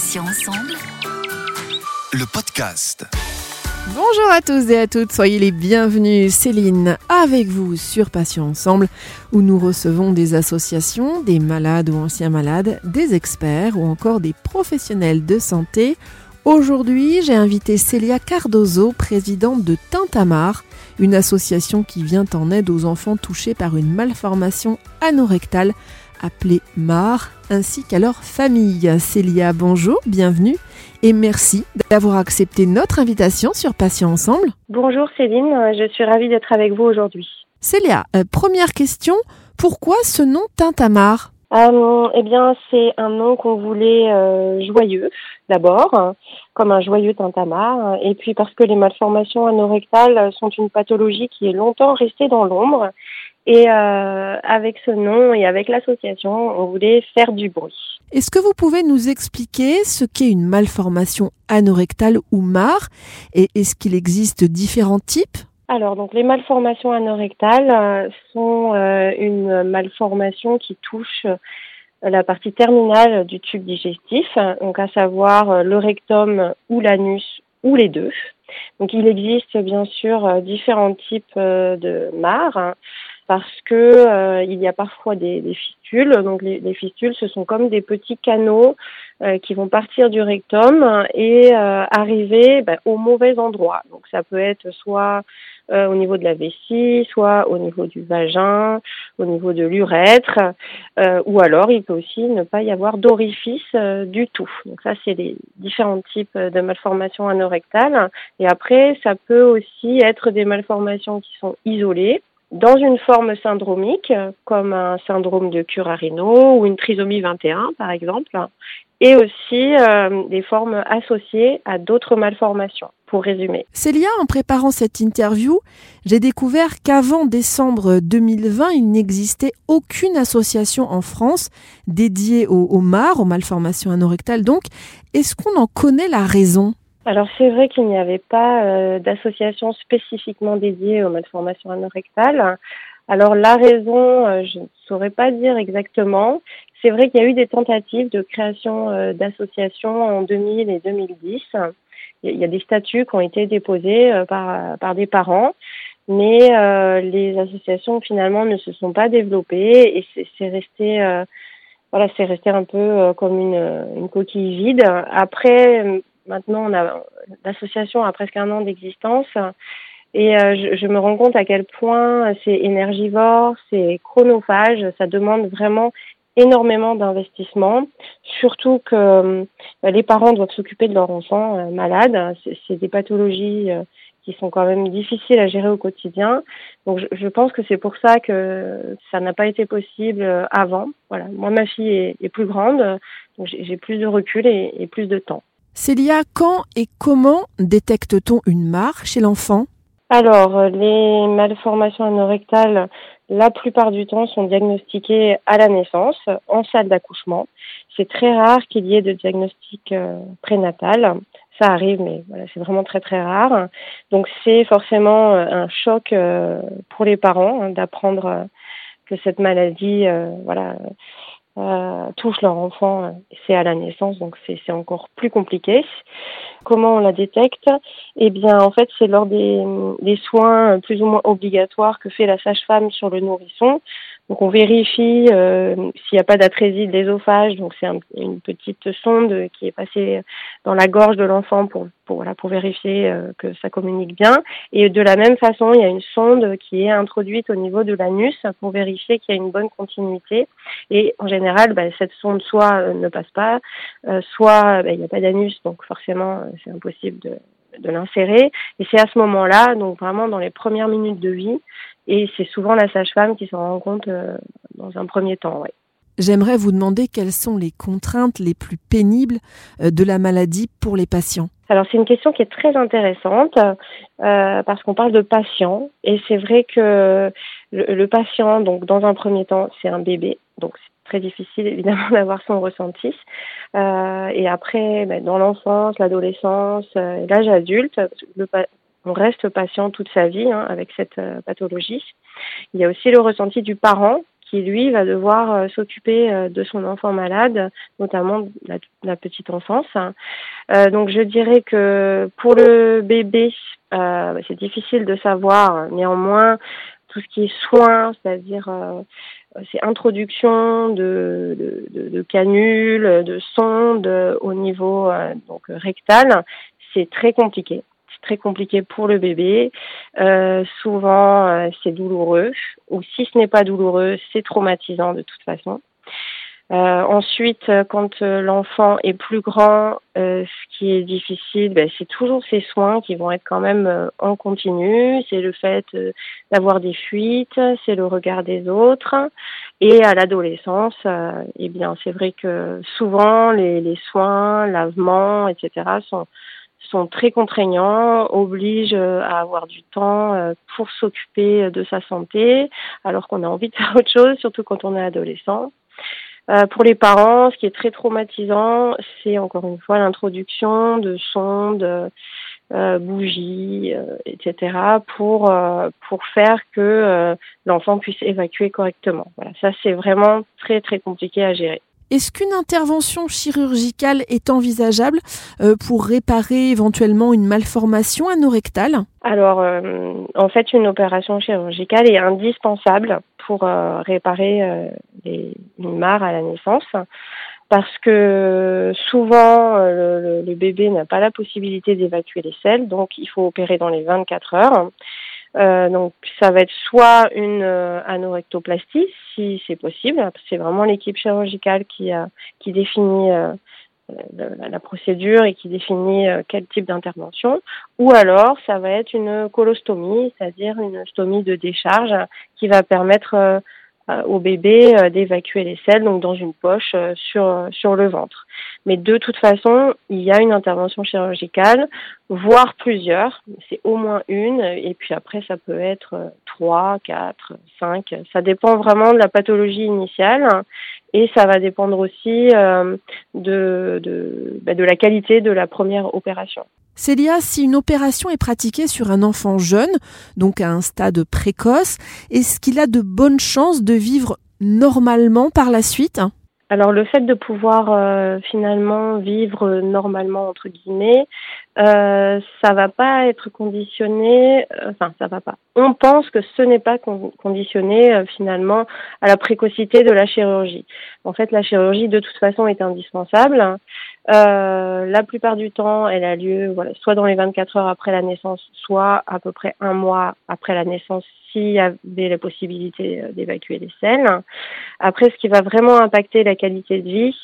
Patients ensemble. Le podcast. Bonjour à tous et à toutes, soyez les bienvenus. Céline avec vous sur Patients Ensemble où nous recevons des associations, des malades ou anciens malades, des experts ou encore des professionnels de santé. Aujourd'hui, j'ai invité Célia Cardozo, présidente de Tintamar, une association qui vient en aide aux enfants touchés par une malformation anorectale appelée MAR, ainsi qu'à leur famille. Célia, bonjour, bienvenue et merci d'avoir accepté notre invitation sur Patients Ensemble. Bonjour Céline, je suis ravie d'être avec vous aujourd'hui. Célia, euh, première question, pourquoi ce nom Tintamar euh, Eh bien, c'est un nom qu'on voulait euh, joyeux d'abord, comme un joyeux tintamarre, et puis parce que les malformations anorectales sont une pathologie qui est longtemps restée dans l'ombre, et euh, avec ce nom et avec l'association, on voulait faire du bruit. Est-ce que vous pouvez nous expliquer ce qu'est une malformation anorectale ou MAR, et est-ce qu'il existe différents types? Alors, donc les malformations anorectales euh, sont euh, une malformation qui touche la partie terminale du tube digestif, donc à savoir euh, le rectum ou l'anus ou les deux. Donc il existe bien sûr euh, différents types euh, de mares parce que il y a parfois des, fistules. Donc les, fistules, ce sont comme des petits canaux qui vont partir du rectum et arriver ben, au mauvais endroit. Donc ça peut être soit euh, au niveau de la vessie, soit au niveau du vagin, au niveau de l'urètre, euh, ou alors il peut aussi ne pas y avoir d'orifice euh, du tout. Donc ça, c'est les différents types de malformations anorectales. Et après, ça peut aussi être des malformations qui sont isolées dans une forme syndromique, comme un syndrome de Curarino ou une trisomie 21, par exemple, et aussi euh, des formes associées à d'autres malformations, pour résumer. Célia, en préparant cette interview, j'ai découvert qu'avant décembre 2020, il n'existait aucune association en France dédiée aux, aux MAR, aux malformations anorectales. Donc, est-ce qu'on en connaît la raison? Alors c'est vrai qu'il n'y avait pas euh, d'association spécifiquement dédiée aux malformations anorectales. Alors la raison, euh, je ne saurais pas dire exactement. C'est vrai qu'il y a eu des tentatives de création euh, d'associations en 2000 et 2010. Il y a des statuts qui ont été déposés par, par des parents, mais les associations finalement ne se sont pas développées et c'est resté voilà, resté un peu comme une, une coquille vide. Après, Maintenant, l'association a presque un an d'existence. Et euh, je, me rends compte à quel point c'est énergivore, c'est chronophage, ça demande vraiment énormément d'investissement, surtout que euh, les parents doivent s'occuper de leurs enfants euh, malades. C'est des pathologies qui sont quand même difficiles à gérer au quotidien. Donc je, pense que c'est pour ça que ça n'a pas été possible avant. Voilà, moi ma fille est, plus grande, donc j'ai plus de recul et plus de temps. Célia, quand et comment détecte-t-on une mare chez l'enfant? Alors, euh, les malformations anorectales, la plupart du temps, sont diagnostiquées à la naissance, en salle d'accouchement. C'est très rare qu'il y ait de diagnostic euh, prénatal. Ça arrive, mais voilà, c'est vraiment très très rare. Donc c'est forcément euh, un choc pour les parents hein, d'apprendre que cette maladie, voilà, euh, touchent leur enfant, euh, c'est à la naissance, donc c'est encore plus compliqué. Comment on la détecte? Eh bien, en fait, c'est lors des, soins plus ou moins obligatoires que fait la sage-femme sur le nourrisson. Donc on vérifie euh, s'il n'y a pas d'atrésie de l'ésophage. Donc c'est une petite sonde qui est passée dans la gorge de l'enfant pour, pour, vérifier euh, que ça communique bien. Et de la même façon, il y a une sonde qui est introduite au niveau de l'anus pour vérifier qu'il y a une bonne continuité. Et en général, bah, cette sonde soit euh, ne passe pas, soit bah, il n'y a pas d'anus, donc forcément c'est impossible de, l'insérer. Et c'est à ce moment-là, donc vraiment dans les premières minutes de vie, et c'est souvent la sage-femme qui s'en rend compte euh, dans un premier temps. J'aimerais vous demander quelles sont les contraintes les plus pénibles euh, de la maladie pour les patients. Alors c'est une question qui est très intéressante euh, parce qu'on parle de patient et c'est vrai que le, patient, donc dans un premier temps, c'est un bébé, donc c'est très difficile évidemment d'avoir son ressenti. et après, ben, dans l'enfance, l'adolescence, l'âge adulte, le, on reste patient toute sa vie hein, avec cette euh, pathologie. Il y a aussi le ressenti du parent qui lui va devoir s'occuper de son enfant malade, notamment la, petite enfance. donc je dirais que pour le bébé, c'est difficile de savoir. Néanmoins, tout ce qui est soins, c'est-à-dire c'est introduction de, canules, de sondes au niveau donc rectal, c'est très compliqué très compliqué pour le bébé. Euh, souvent, euh, c'est douloureux, ou si ce n'est pas douloureux, c'est traumatisant de toute façon. Euh, ensuite, quand l'enfant est plus grand, ce qui est difficile, ben, c'est toujours ces soins qui vont être quand même en continu. C'est le fait d'avoir des fuites, c'est le regard des autres. Et à l'adolescence, eh bien, c'est vrai que souvent les, les soins, lavements, etc., sont sont très contraignants, obligent euh, à avoir du temps euh, pour s'occuper de sa santé, alors qu'on a envie de faire autre chose, surtout quand on est adolescent. Euh, pour les parents, ce qui est très traumatisant, c'est encore une fois l'introduction de sondes, euh, bougies, etc., pour pour faire que l'enfant puisse évacuer correctement. Voilà, ça c'est vraiment très très compliqué à gérer. Est-ce qu'une intervention chirurgicale est envisageable euh, pour réparer éventuellement une malformation anorectale? Alors, euh, en fait, une opération chirurgicale est indispensable pour euh, réparer une mare à la naissance parce que souvent le, le bébé n'a pas la possibilité d'évacuer les selles, donc il faut opérer dans les 24 heures. Euh, donc ça va être soit une euh, anorectoplastie si c'est possible, c'est vraiment l'équipe chirurgicale qui définit euh, la, la, procédure et qui définit quel type d'intervention, ou alors ça va être une colostomie, c'est-à-dire une stomie de décharge qui va permettre au bébé d'évacuer les selles donc dans une poche sur sur le ventre. Mais de toute façon, il y a une intervention chirurgicale, voire plusieurs. C'est au moins une. Et puis après, ça peut être euh, trois, quatre, cinq. Ça dépend vraiment de la pathologie initiale. Et ça va dépendre aussi euh, de, de, bah, de la qualité de la première opération. Célia, si une opération est pratiquée sur un enfant jeune, donc à un stade précoce, est-ce qu'il a de bonnes chances de vivre normalement par la suite? Alors le fait de pouvoir euh, finalement vivre normalement entre guillemets, euh, ça va pas être conditionné. Euh, enfin, ça va pas. On pense que ce n'est pas conditionné euh, finalement à la précocité de la chirurgie. En fait, la chirurgie de toute façon est indispensable. la plupart du temps, elle a lieu voilà, soit dans les 24 heures après la naissance, soit à peu près un mois après la naissance s'il y avait la possibilité euh, d'évacuer les selles. Après, ce qui va vraiment impacter la qualité de vie,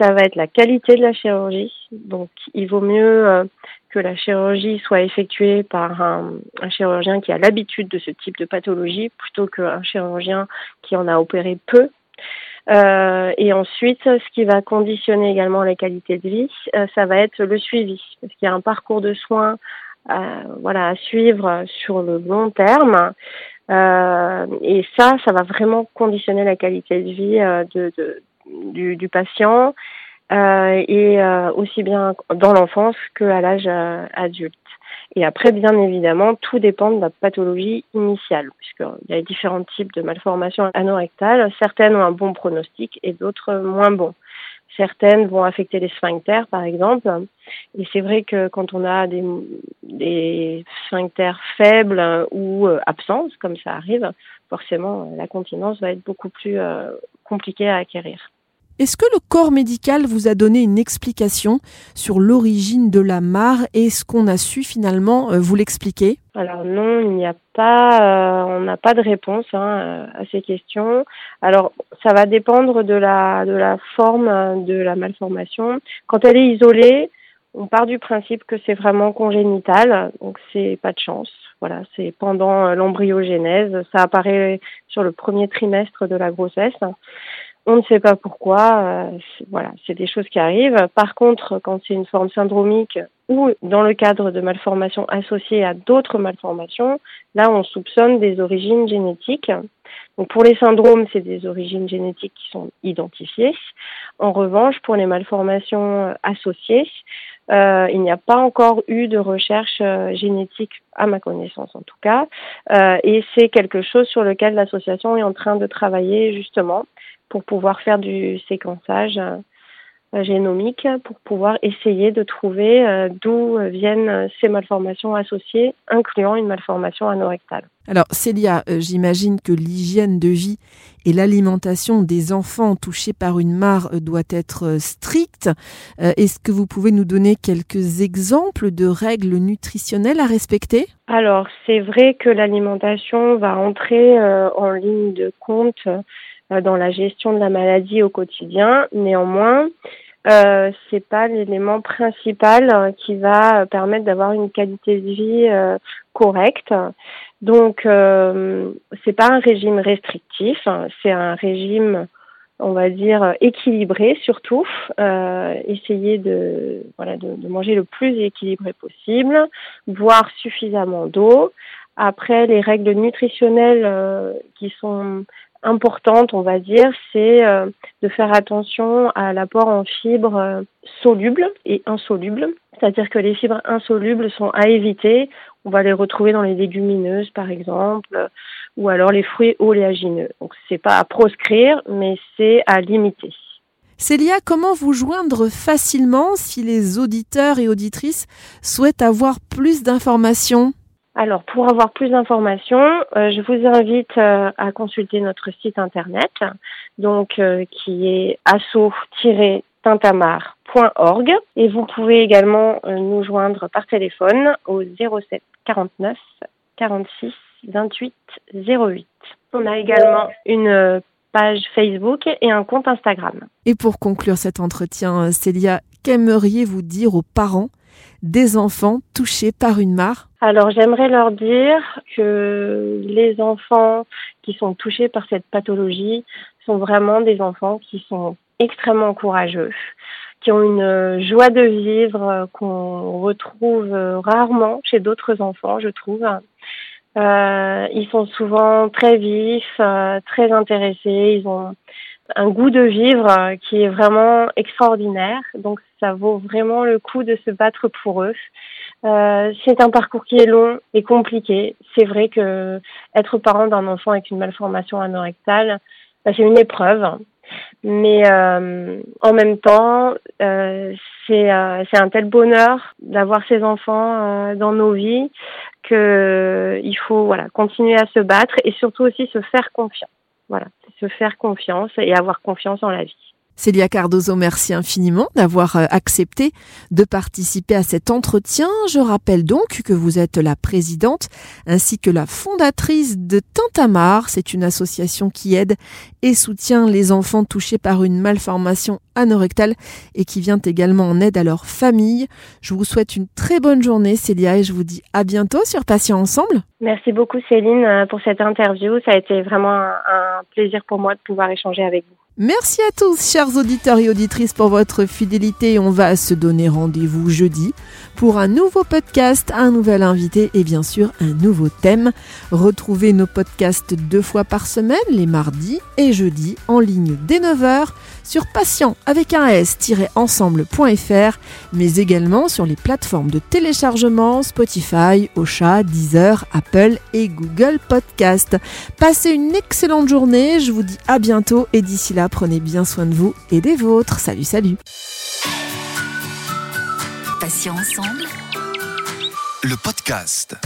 ça va être la qualité de la chirurgie. Donc, il vaut mieux euh, que la chirurgie soit effectuée par un, chirurgien qui a l'habitude de ce type de pathologie plutôt qu'un chirurgien qui en a opéré peu. Euh, et ensuite, ce qui va conditionner également la qualité de vie, ça va être le suivi, parce qu'il y a un parcours de soins voilà, à suivre sur le long terme. Euh, et ça, ça va vraiment conditionner la qualité de vie euh, de du, patient euh, et euh, aussi bien dans l'enfance qu'à l'âge euh, adulte. Et après, bien évidemment, tout dépend de la pathologie initiale, puisqu'il y a différents types de malformations anorectales. Certaines ont un bon pronostic et d'autres moins bons. Certaines vont affecter les sphincters, par exemple. Et c'est vrai que quand on a des, sphincters faibles ou absents, comme ça arrive, forcément, la continence va être beaucoup plus compliquée à acquérir. Est-ce que le corps médical vous a donné une explication sur l'origine de la mare et ce qu'on a su finalement euh, vous l'expliquer? Alors non, il n'y a pas, euh, on n'a pas de réponse hein, euh, à ces questions. Alors ça va dépendre de la de la forme de la malformation. Quand elle est isolée, on part du principe que c'est vraiment congénital, donc c'est pas de chance. Voilà, c'est pendant l'embryogénèse, ça apparaît sur le premier trimestre de la grossesse. On ne sait pas pourquoi. Euh, voilà, c'est des choses qui arrivent. Par contre, quand c'est une forme syndromique dans le cadre de malformations associées à d'autres malformations, là on soupçonne des origines génétiques. Donc pour les syndromes, c'est des origines génétiques qui sont identifiées. En revanche, pour les malformations associées, euh, il n'y a pas encore eu de recherche euh, génétique, à ma connaissance en tout cas, euh, et c'est quelque chose sur lequel l'association est en train de travailler justement pour pouvoir faire du séquençage euh, génomique pour pouvoir essayer de trouver euh, d'où viennent ces malformations associées, incluant une malformation anorectale. Alors Célia, euh, j'imagine que l'hygiène de vie et l'alimentation des enfants touchés par une mare doit être stricte. Est-ce que vous pouvez nous donner quelques exemples de règles nutritionnelles à respecter? Alors c'est vrai que l'alimentation va entrer en ligne de compte dans la gestion de la maladie au quotidien. Néanmoins, euh, c'est pas l'élément principal euh, qui va permettre d'avoir une qualité de vie euh, correcte. Donc, euh, c'est pas un régime restrictif, hein. c'est un régime, on va dire équilibré surtout. Euh, essayer de voilà de, manger le plus équilibré possible, boire suffisamment d'eau. Après, les règles nutritionnelles qui sont importante, on va dire, c'est euh, de faire attention à l'apport en fibres euh, solubles et insolubles. C'est-à-dire que les fibres insolubles sont à éviter. On va les retrouver dans les légumineuses, par exemple, ou alors les fruits oléagineux. Donc, c'est pas à proscrire, mais c'est à limiter. Célia, comment vous joindre facilement si les auditeurs et auditrices souhaitent avoir plus d'informations? Alors, pour avoir plus d'informations, euh, je vous invite euh, à consulter notre site internet, donc euh, qui est asso-tintamar.org, et vous pouvez également nous joindre par téléphone au 07 49 46 28 08. On a également une page Facebook et un compte Instagram. Et pour conclure cet entretien, Célia, qu'aimeriez-vous dire aux parents des enfants touchés par une mare Alors j'aimerais leur dire que les enfants qui sont touchés par cette pathologie sont vraiment des enfants qui sont extrêmement courageux, qui ont une joie de vivre qu'on retrouve rarement chez d'autres enfants, je trouve. Euh, ils sont souvent très vifs, euh, très intéressés, ils ont un goût de vivre euh, qui est vraiment extraordinaire. Donc ça vaut vraiment le coup de se battre pour eux. Euh, c'est un parcours qui est long et compliqué. C'est vrai que être parent d'un enfant avec une malformation anorectale, bah, c'est une épreuve. Mais euh, en même temps, euh, c'est un tel bonheur d'avoir ces enfants dans nos vies que il faut voilà continuer à se battre et surtout aussi se faire confiance. Voilà, se faire confiance et avoir confiance en la vie. Célia Cardozo, merci infiniment d'avoir euh, accepté de participer à cet entretien. Je rappelle donc que vous êtes la présidente ainsi que la fondatrice de Tintamar. C'est une association qui aide et soutient les enfants touchés par une malformation anorectale et qui vient également en aide à leur famille. Je vous souhaite une très bonne journée Célia et je vous dis à bientôt sur Patients Ensemble. Merci beaucoup Céline euh, pour cette interview. Ça a été vraiment un plaisir pour moi de pouvoir échanger avec vous. Merci à tous, chers auditeurs et auditrices, pour votre fidélité. On va se donner rendez-vous jeudi pour un nouveau podcast, un nouvel invité et bien sûr un nouveau thème. Retrouvez nos podcasts deux fois par semaine, les mardis et jeudis, en ligne dès 9h sur patient avec un s-ensemble.fr, mais également sur les plateformes de téléchargement Spotify, Ocha, Deezer, Apple et Google Podcast. Passez une excellente journée, je vous dis à bientôt et d'ici là, prenez bien soin de vous et des vôtres. Salut, salut. Patient ensemble. Le podcast.